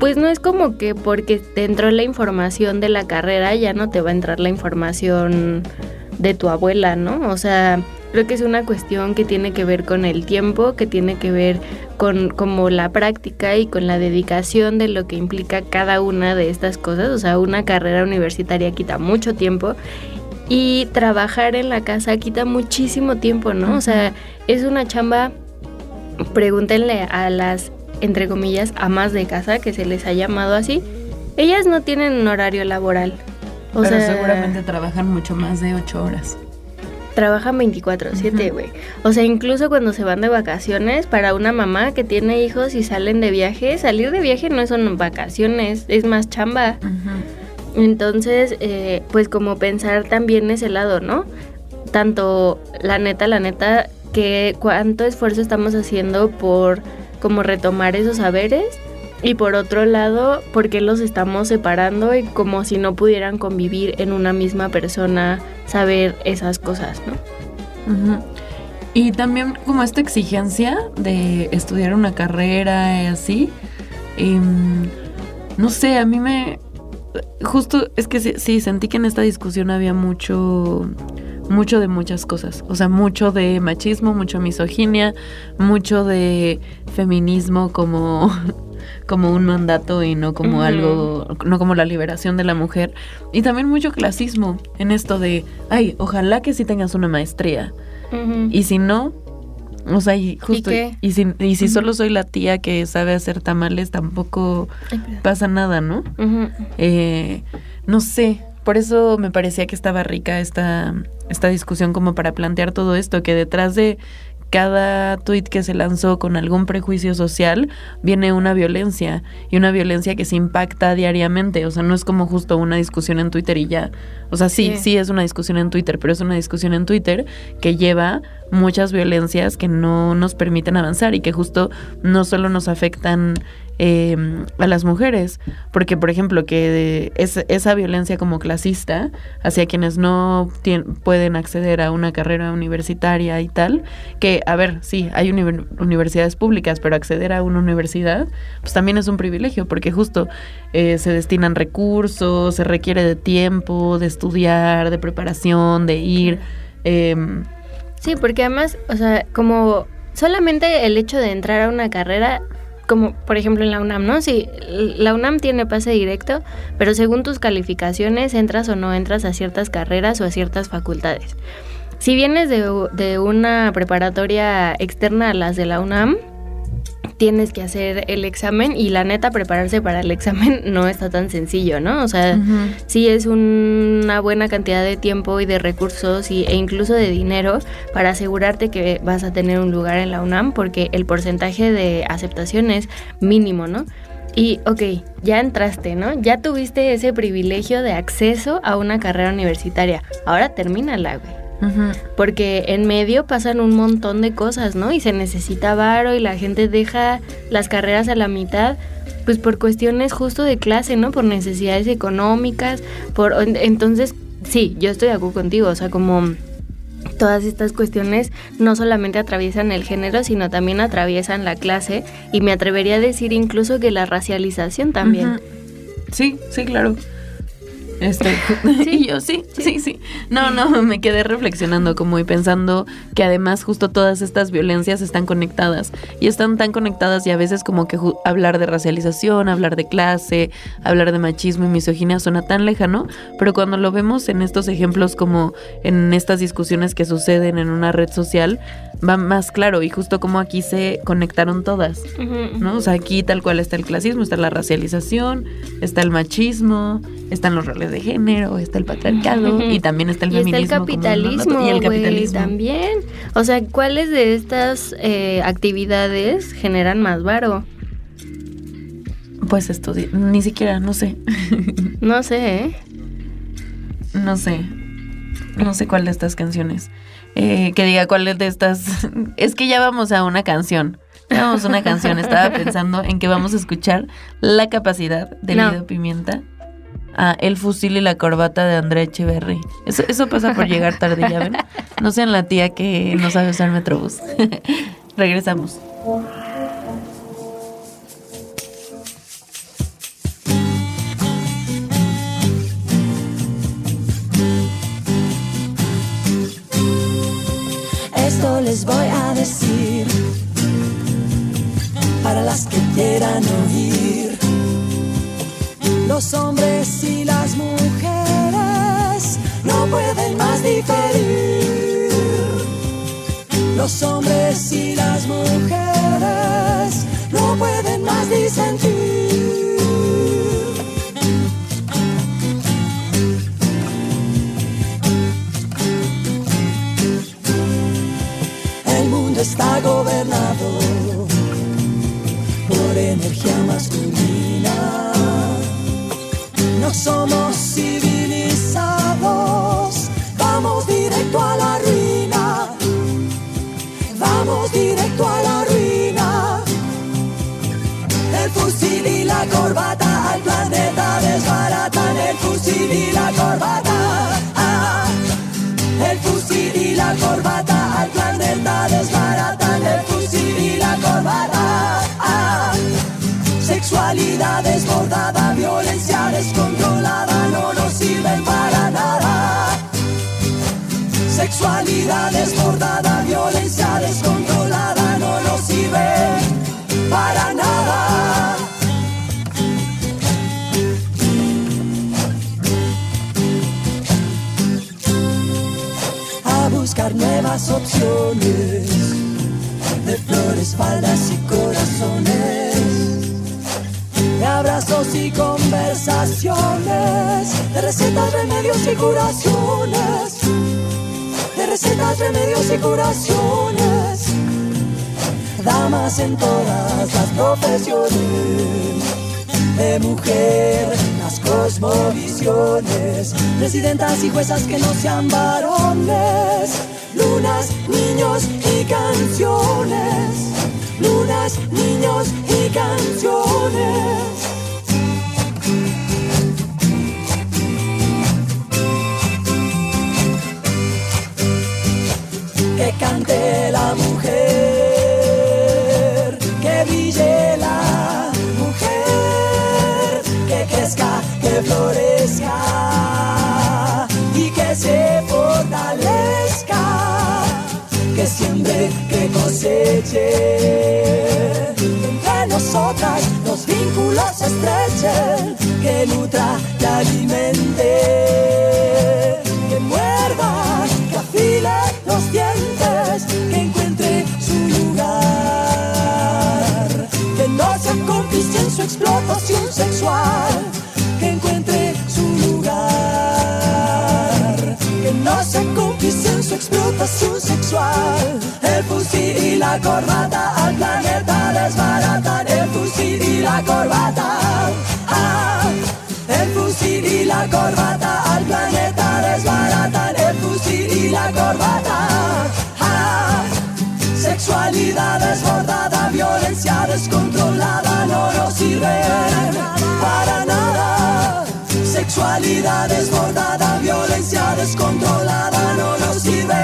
pues no es como que porque te entró la información de la carrera ya no te va a entrar la información de tu abuela, ¿no? O sea, creo que es una cuestión que tiene que ver con el tiempo, que tiene que ver con como la práctica y con la dedicación de lo que implica cada una de estas cosas. O sea, una carrera universitaria quita mucho tiempo y trabajar en la casa quita muchísimo tiempo, ¿no? O sea, es una chamba, pregúntenle a las, entre comillas, amas de casa, que se les ha llamado así, ellas no tienen un horario laboral. O Pero sea, seguramente trabajan mucho más de ocho horas. trabajan 24/7, güey. O sea, incluso cuando se van de vacaciones, para una mamá que tiene hijos y salen de viaje, salir de viaje no son vacaciones, es más chamba. Entonces, eh, pues como pensar también ese lado, ¿no? Tanto la neta, la neta, que cuánto esfuerzo estamos haciendo por como retomar esos saberes y por otro lado, por qué los estamos separando y como si no pudieran convivir en una misma persona, saber esas cosas, ¿no? Y también como esta exigencia de estudiar una carrera y así, em, no sé, a mí me... Justo es que sí, sentí que en esta discusión había mucho, mucho de muchas cosas. O sea, mucho de machismo, mucho misoginia, mucho de feminismo como, como un mandato y no como algo, no como la liberación de la mujer. Y también mucho clasismo en esto de, ay, ojalá que sí tengas una maestría. Y si no, o sea, y justo, y, si, y si solo soy la tía que sabe hacer tamales, tampoco Ay, pasa nada, ¿no? Eh, no sé, por eso me parecía que estaba rica esta, esta discusión como para plantear todo esto, que detrás de cada tuit que se lanzó con algún prejuicio social viene una violencia y una violencia que se impacta diariamente, o sea, no es como justo una discusión en Twitter y ya. O sea, sí, Sí. sí es una discusión en Twitter, pero es una discusión en Twitter que lleva muchas violencias que no nos permiten avanzar y que justo no solo nos afectan eh, a las mujeres, porque por ejemplo que es, esa violencia como clasista hacia quienes no tien- pueden acceder a una carrera universitaria y tal, que a ver, sí, hay univer- universidades públicas, pero acceder a una universidad pues también es un privilegio, porque justo eh, se destinan recursos, se requiere de tiempo, de estudiar, de preparación, de ir. em, Sí, porque además, o sea, como solamente el hecho de entrar a una carrera, como por ejemplo en la UNAM, ¿no? Sí, la UNAM tiene pase directo, pero según tus calificaciones entras o no entras a ciertas carreras o a ciertas facultades. Si vienes de, de una preparatoria externa a las de la UNAM, tienes que hacer el examen y la neta prepararse para el examen no está tan sencillo, ¿no? O sea, sí es una buena cantidad de tiempo y de recursos y, e incluso de dinero para asegurarte que vas a tener un lugar en la UNAM porque el porcentaje de aceptación es mínimo, ¿no? Y, ok, ya entraste, ¿no? Ya tuviste ese privilegio de acceso a una carrera universitaria. Ahora termínala, güey. Porque en medio pasan un montón de cosas, ¿no? Y se necesita varo y la gente deja las carreras a la mitad, pues por cuestiones justo de clase, ¿no? Por necesidades económicas, por en- entonces sí, yo estoy de acuerdo contigo, o sea, como todas estas cuestiones no solamente atraviesan el género, sino también atraviesan la clase y me atrevería a decir incluso que la racialización también. Sí, sí, claro. Este, y yo sí, sí, sí, No, no, me quedé reflexionando como y pensando que además justo todas estas violencias están conectadas y están tan conectadas y a veces como que hablar de racialización, hablar de clase, hablar de machismo y misoginia suena tan lejano, pero cuando lo vemos en estos ejemplos como en estas discusiones que suceden en una red social, va más claro y justo como aquí se conectaron todas. ¿no? O sea, aquí tal cual está el clasismo, está la racialización, está el machismo, están los roles de género, está el patriarcado y también está el y está feminismo. el como un capitalismo, y el capitalismo. también. O sea, ¿cuáles de estas eh, actividades generan más varo? Pues esto, ni siquiera, no sé, No sé, ¿eh? no sé, no sé cuál de estas canciones. Eh, que diga cuál de estas. Es que ya vamos a una canción. Ya vamos a una canción. Estaba pensando en que vamos a escuchar La capacidad de No. Lido Pimienta. Ah, El fusil y la corbata de Andrea Echeverry. Eso, eso pasa por llegar tarde, ya ven. No sean la tía que no sabe usar Metrobús. Regresamos. Les voy a decir para las que quieran oír. Los hombres y las mujeres no pueden más diferir. Los hombres y las mujeres no pueden más disentir. Está gobernado por energía masculina. No somos civilizados, vamos directo a la ruina. Vamos directo a la ruina. El fusil y la corbata al planeta desbaratan. El fusil y la corbata. Ah. El fusil y la corbata al planeta desbaratan sexualidad desbordada, violencia descontrolada no nos sirven para nada. Sexualidad desbordada, violencia descontrolada no nos sirve para nada. a buscar nuevas opciones de flores, faldas y recetas, remedios y curaciones, de recetas, remedios y curaciones. damas en todas las profesiones. De mujer, las cosmovisiones, presidentas y juezas que no sean varones, lunas, niños y canciones, lunas, niños y canciones. Que cante la mujer, que brille la mujer, que crezca, que florezca y que se fortalezca, que siembre, que coseche. Entre nosotras los vínculos estrechen, que nutra y alimente, que encuentre su lugar, que no se cómplice en su explotación sexual, el fusil y la corbata al planeta desbaratan, el fusil y la corbata. Ah, el fusil y la corbata al planeta desbaratan el fusil y la corbata. Ah, sexualidad desbordada, violencia descontrolada no nos sirve. Sexualidad desbordada, violencia descontrolada no nos sirve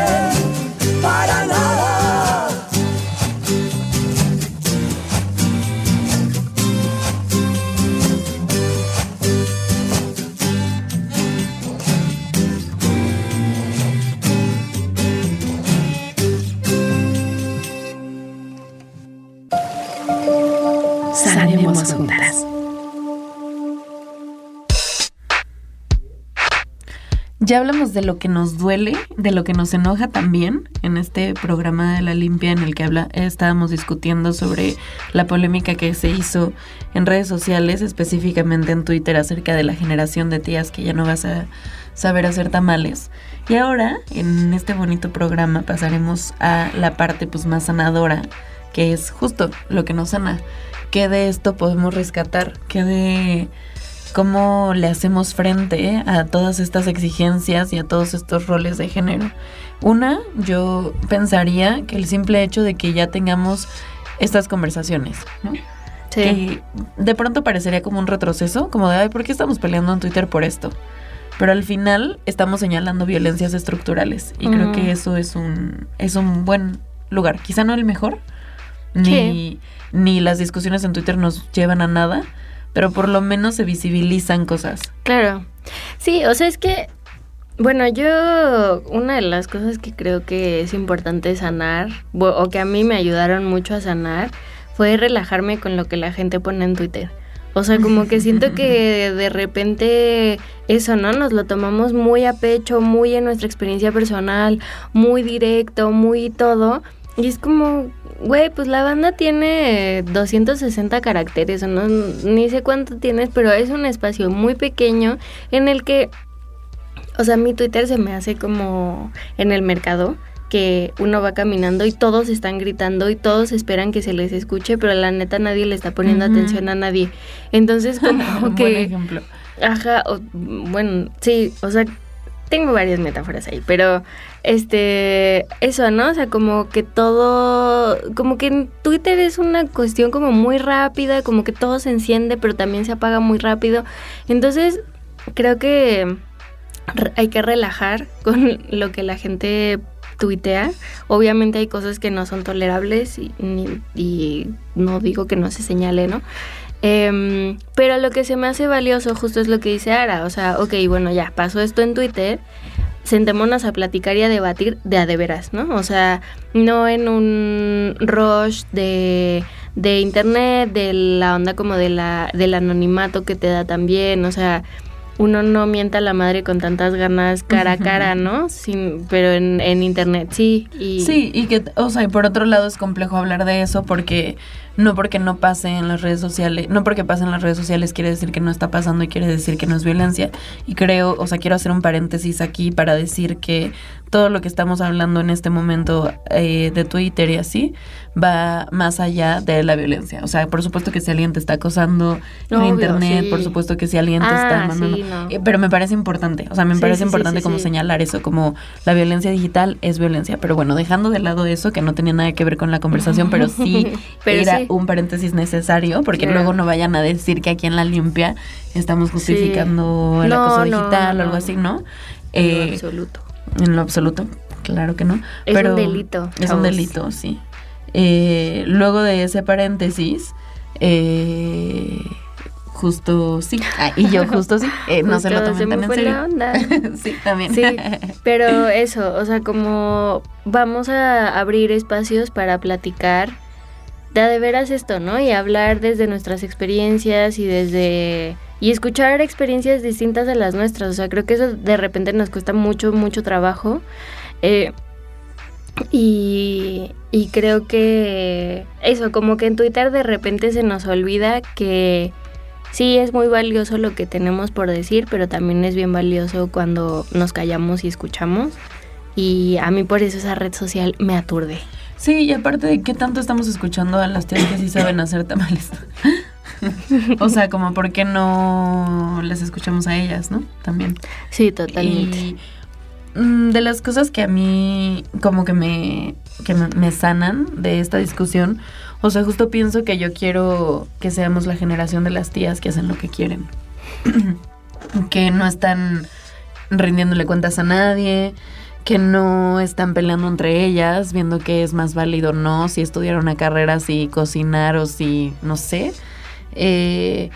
de lo que nos duele, de lo que nos enoja también en este programa de la limpia en el que habla, estábamos discutiendo sobre la polémica que se hizo en redes sociales, específicamente en Twitter, acerca de la generación de tías que ya no vas a saber hacer tamales. Y ahora, en este bonito programa, pasaremos a la parte pues más sanadora, que es justo lo que nos sana. ¿Qué de esto podemos rescatar? ¿Qué de cómo le hacemos frente a todas estas exigencias y a todos estos roles de género. Una, yo pensaría que el simple hecho de que ya tengamos estas conversaciones, ¿no? Sí. Que de pronto parecería como un retroceso, como de, ay, ¿por qué estamos peleando en Twitter por esto? Pero al final estamos señalando violencias estructurales y creo que eso es un, es un buen lugar. Quizá no el mejor, ni, Sí. ni las discusiones en Twitter nos llevan a nada, pero por lo menos se visibilizan cosas. Claro. Sí, o sea, es que, bueno, yo, una de las cosas que creo que es importante sanar, o que a mí me ayudaron mucho a sanar, fue relajarme con lo que la gente pone en Twitter. O sea, como que siento que de repente eso, ¿no? Nos lo tomamos muy a pecho, muy en nuestra experiencia personal, muy directo, muy todo. Y es como, güey, pues la banda tiene 260 caracteres, o no, ni sé cuánto tienes, pero es un espacio muy pequeño en el que, o sea, mi Twitter se me hace como en el mercado, que uno va caminando y todos están gritando y todos esperan que se les escuche, pero la neta nadie le está poniendo atención a nadie. Entonces como Buen que... ejemplo. Ajá, o- bueno, sí, o sea, tengo varias metáforas ahí, pero este, eso, ¿no? O sea, como que todo, como que en Twitter es una cuestión como muy rápida, como que todo se enciende, pero también se apaga muy rápido. Entonces, creo que hay que relajar con lo que la gente tuitea. Obviamente hay cosas que no son tolerables y, y no digo que no se señale, ¿no? Em, pero lo que se me hace valioso justo es lo que dice Ara. O sea, ok, bueno, ya pasó esto en Twitter. Sentémonos a platicar y a debatir de a de veras, ¿no? O sea, no en un rush de, de internet, de la onda como de la, del anonimato que te da también. O sea, uno no mienta a la madre con tantas ganas cara a cara, ¿no? Sin, pero en, en internet sí. Y, Sí, y que, o sea, y por otro lado es complejo hablar de eso porque no porque no pase en las redes sociales, no porque pase en las redes sociales quiere decir que no está pasando y quiere decir que no es violencia. Y creo, o sea, quiero hacer un paréntesis aquí para decir que todo lo que estamos hablando en este momento eh, de Twitter y así va más allá de la violencia. O sea, por supuesto que si alguien te está acosando en Obvio, internet, sí. por supuesto que si alguien te está Ah, mandando... sí, no. Eh, Pero me parece importante, o sea, me Sí, parece importante como señalar eso, como la violencia digital es violencia. Pero bueno, dejando de lado eso, que no tenía nada que ver con la conversación, pero sí Pero era un paréntesis necesario, porque Claro. luego no vayan a decir que aquí en la limpia estamos justificando el No, acoso no, digital o algo así, ¿no? En Eh, absoluto. En lo absoluto, claro que no. Es pero un delito, Es un delito, sí. Eh, luego de ese paréntesis, eh, justo sí. Ah, y yo justo sí. Eh, no se lo Justo tomen me tan en fue serio. la onda. sí, también. Sí, pero eso, o sea, como vamos a abrir espacios para platicar de veras esto, ¿no? Y hablar desde nuestras experiencias y desde... Y escuchar experiencias distintas de las nuestras. O sea, creo que eso de repente nos cuesta mucho, mucho trabajo. Eh, y, y creo que eso, como que en Twitter de repente se nos olvida que sí es muy valioso lo que tenemos por decir, pero también es bien valioso cuando nos callamos y escuchamos. Y a mí por eso esa red social me aturde. Sí, y aparte de qué tanto estamos escuchando a las tías que sí saben hacer tamales. o sea, como por qué no les escuchamos a ellas, ¿no? También. Sí, totalmente. Y mm, de las cosas que a mí como que me, que me, me sanan de esta discusión, o sea, justo pienso que yo quiero que seamos la generación de las tías que hacen lo que quieren. que no están rindiéndole cuentas a nadie, que no están peleando entre ellas, viendo qué es más válido o no, si estudiar una carrera, si cocinar o si, no sé. Eh,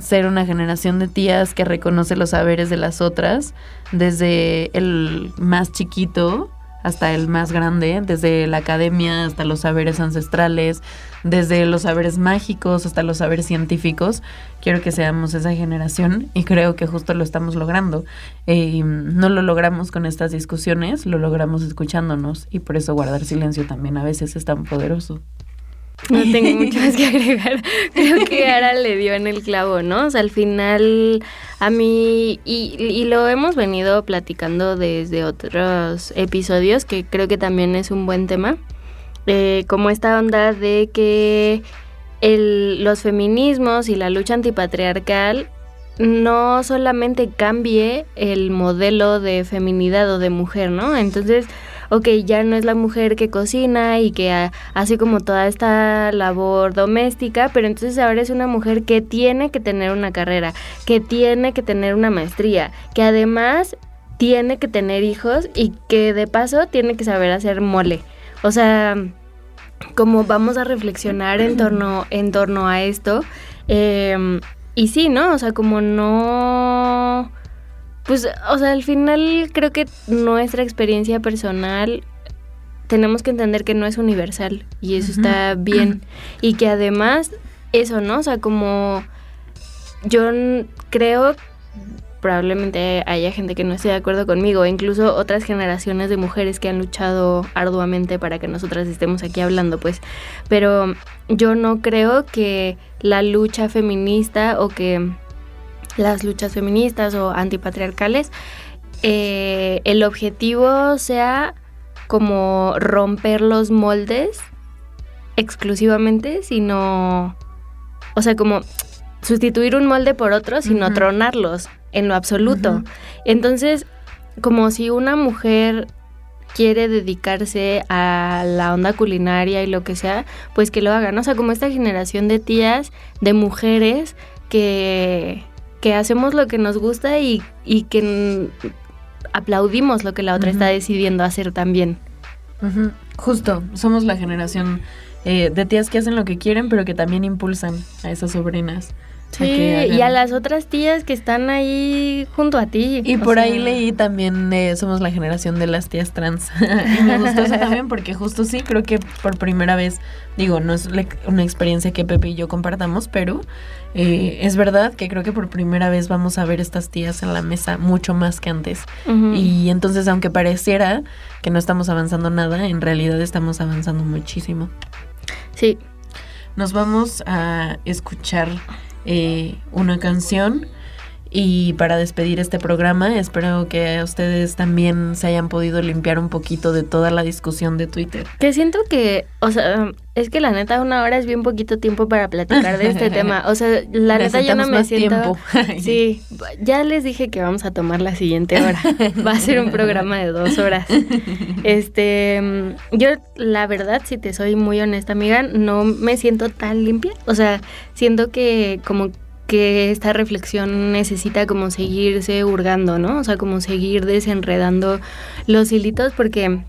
ser una generación de tías que reconoce los saberes de las otras, desde el más chiquito hasta el más grande, desde la academia hasta los saberes ancestrales, desde los saberes mágicos hasta los saberes científicos. Quiero que seamos esa generación y creo que justo lo estamos logrando. Eh, no lo logramos con estas discusiones, lo logramos escuchándonos y por eso guardar silencio también a veces es tan poderoso. No tengo mucho más que agregar. Creo que Ara le dio en el clavo, ¿no? O sea, al final a mí, y, y lo hemos venido platicando desde otros episodios, que creo que también es un buen tema, eh, como esta onda de que el, los feminismos y la lucha antipatriarcal no solamente cambie el modelo de feminidad o de mujer, ¿no? Entonces, ok, ya no es la mujer que cocina y que ha- hace como toda esta labor doméstica, pero entonces ahora es una mujer que tiene que tener una carrera, que tiene que tener una maestría, que además tiene que tener hijos y que de paso tiene que saber hacer mole. O sea, como vamos a reflexionar en torno, en torno a esto. eh, y sí, ¿no? O sea, como no... Pues, o sea, al final creo que nuestra experiencia personal tenemos que entender que no es universal y eso está bien. Y que además, eso, ¿no? O sea, como yo creo, probablemente haya gente que no esté de acuerdo conmigo, incluso otras generaciones de mujeres que han luchado arduamente para que nosotras estemos aquí hablando, pues. Pero yo no creo que la lucha feminista o que las luchas feministas o antipatriarcales, eh, el objetivo sea como romper los moldes exclusivamente, sino, o sea, como sustituir un molde por otro, sino tronarlos en lo absoluto. Entonces, como si una mujer quiere dedicarse a la onda culinaria y lo que sea, pues que lo hagan. O sea, como esta generación de tías, de mujeres que, que hacemos lo que nos gusta y, y que aplaudimos lo que la otra está decidiendo hacer también. Justo, somos la generación eh, de tías que hacen lo que quieren, pero que también impulsan a esas sobrinas. Sí, y a las otras tías que están ahí junto a ti. Y por ahí leí también, eh, somos la generación de las tías trans. y me gustó eso también porque justo sí, creo que por primera vez, digo, no es una experiencia que Pepe y yo compartamos, pero eh, es verdad que creo que por primera vez vamos a ver estas tías en la mesa mucho más que antes. Y entonces, aunque pareciera que no estamos avanzando nada, en realidad estamos avanzando muchísimo. Sí, nos vamos a escuchar eh, una canción. Y para despedir este programa, espero que ustedes también se hayan podido limpiar un poquito de toda la discusión de Twitter. Que siento que, o sea, es que la neta una hora es bien poquito tiempo para platicar de este tema. O sea, la neta yo no me más siento... tiempo. Sí, ya les dije que vamos a tomar la siguiente hora. Va a ser un programa de dos horas. Este, yo la verdad, si te soy muy honesta, amiga, no me siento tan limpia. O sea, siento que como que esta reflexión necesita como seguirse hurgando, ¿no? O sea, como seguir desenredando los hilitos porque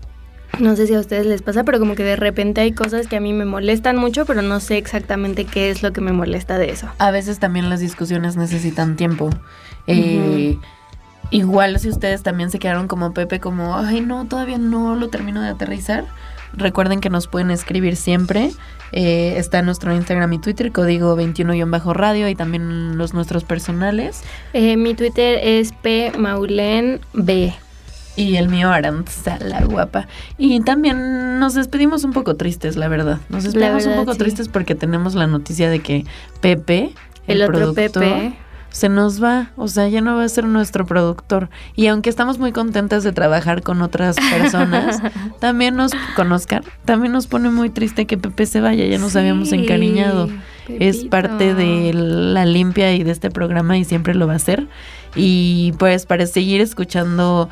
no sé si a ustedes les pasa, pero como que de repente hay cosas que a mí me molestan mucho, pero no sé exactamente qué es lo que me molesta de eso. A veces también las discusiones necesitan tiempo. Eh, Igual si ustedes también se quedaron como Pepe, como, ay no, todavía no lo termino de aterrizar. Recuerden que nos pueden escribir siempre. Eh, está en nuestro Instagram y Twitter, código 21-radio y también los nuestros personales. Eh, mi Twitter es pmaulenb. Y el mío, Arantza, la guapa. Y también nos despedimos un poco tristes, la verdad. Nos despedimos verdad, un poco sí. tristes porque tenemos la noticia de que Pepe, El, otro productor, Pepe. Se nos va. O sea, ya no va a ser nuestro productor. Y aunque estamos muy contentas de trabajar con otras personas, también nos conozcan, también nos pone muy triste que Pepe se vaya. Ya nos habíamos encariñado. Es parte de la limpia y de este programa y siempre lo va a ser. Y pues para seguir escuchando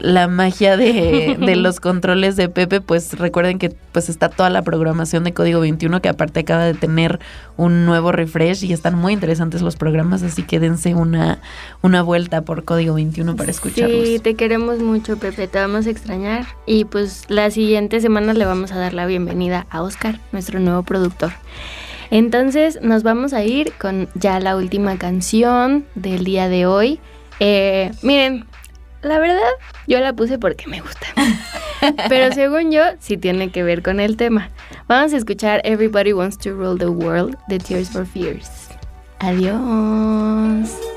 la magia de, de los controles de Pepe, pues recuerden que pues está toda la programación de Código 21 que aparte acaba de tener un nuevo refresh y están muy interesantes los programas, así que dense una, una vuelta por Código 21 para escucharlos. Sí, te queremos mucho, Pepe, te vamos a extrañar. Y pues la siguiente semana le vamos a dar la bienvenida a Oscar, nuestro nuevo productor. Entonces nos vamos a ir con ya la última canción del día de hoy. Eh, miren, la verdad yo la puse porque me gusta. Pero según yo, sí tiene que ver con el tema. Vamos a escuchar Everybody Wants to Rule the World de Tears for Fears. Adiós.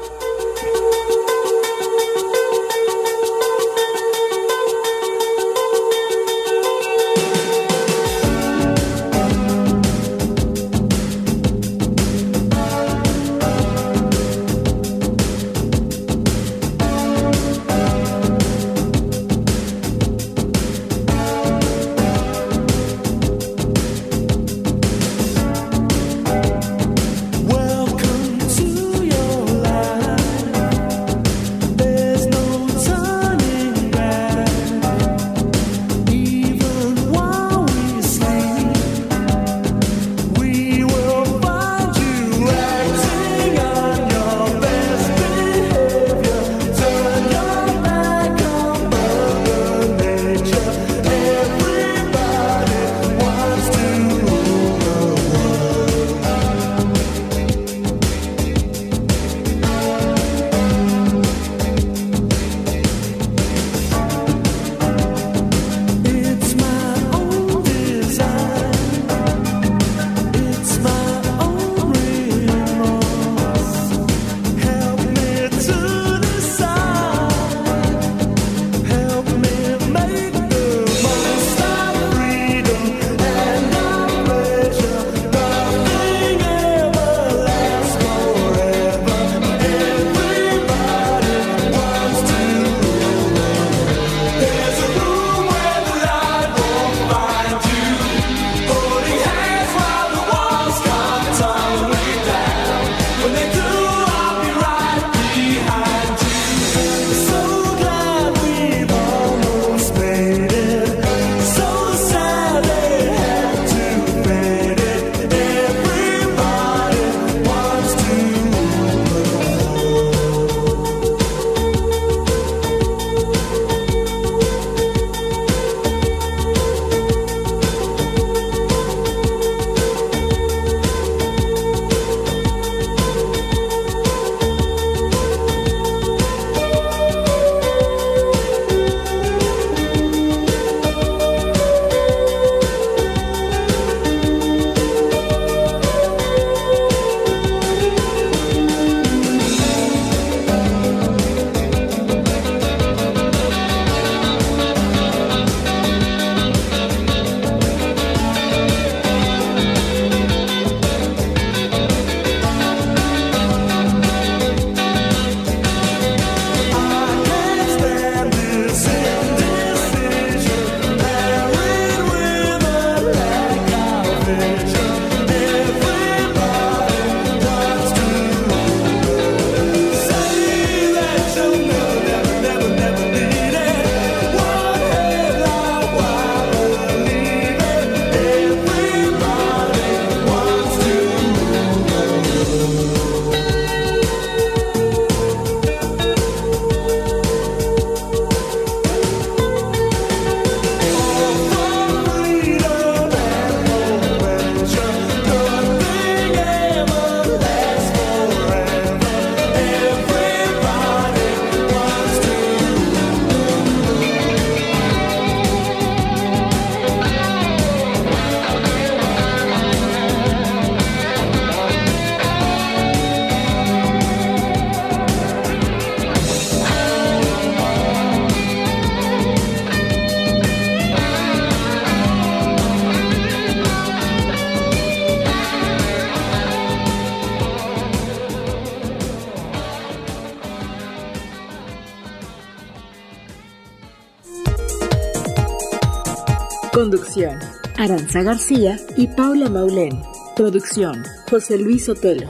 Aranza García y Paula Maulén. Producción, José Luis Otelo.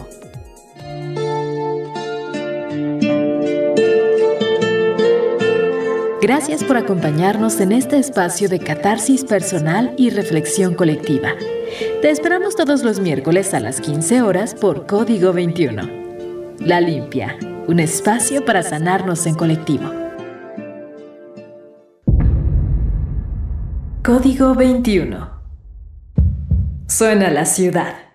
Gracias por acompañarnos en este espacio de catarsis personal y reflexión colectiva. Te esperamos todos los miércoles a las 15 horas por Código 21. La Limpia, un espacio para sanarnos en colectivo. Código 21. Suena la ciudad.